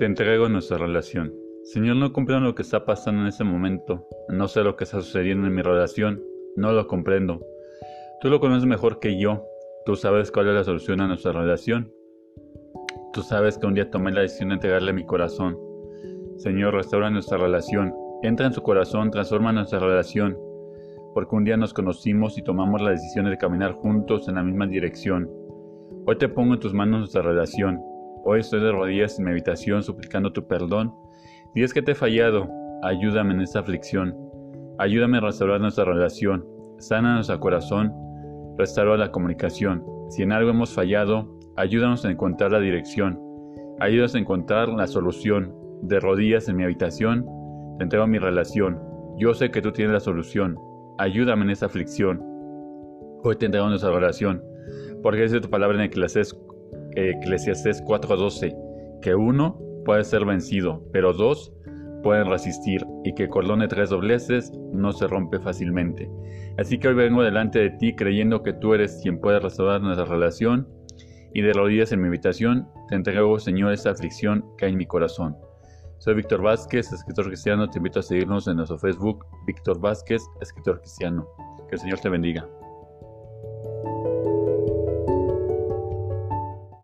Te entrego nuestra relación. Señor, no comprendo lo que está pasando en este momento. No sé lo que está sucediendo en mi relación. No lo comprendo. Tú lo conoces mejor que yo. Tú sabes cuál es la solución a nuestra relación. Tú sabes que un día tomé la decisión de entregarle mi corazón. Señor, restaura nuestra relación. Entra en su corazón, transforma nuestra relación. Porque un día nos conocimos y tomamos la decisión de caminar juntos en la misma dirección. Hoy te pongo en tus manos nuestra relación. Hoy estoy de rodillas en mi habitación suplicando tu perdón. Si es que te he fallado, ayúdame en esta aflicción. Ayúdame a restaurar nuestra relación. Sana nuestro corazón. Restaura la comunicación. Si en algo hemos fallado, ayúdanos a encontrar la dirección. Ayúdanos a encontrar la solución. De rodillas en mi habitación, te entrego mi relación. Yo sé que tú tienes la solución. Ayúdame en esta aflicción. Hoy te entrego nuestra relación. Porque dice tu palabra en Eclesiastes Eclesiastés 4:12, que uno puede ser vencido, pero dos pueden resistir, y que cordón de tres dobleces no se rompe fácilmente. Así que hoy vengo delante de ti creyendo que tú eres quien puede restaurar nuestra relación, y de rodillas en mi habitación te entrego, Señor, esta aflicción que hay en mi corazón. Soy Víctor Vázquez, escritor cristiano. Te invito a seguirnos en nuestro Facebook, Víctor Vázquez, escritor cristiano. Que el Señor te bendiga.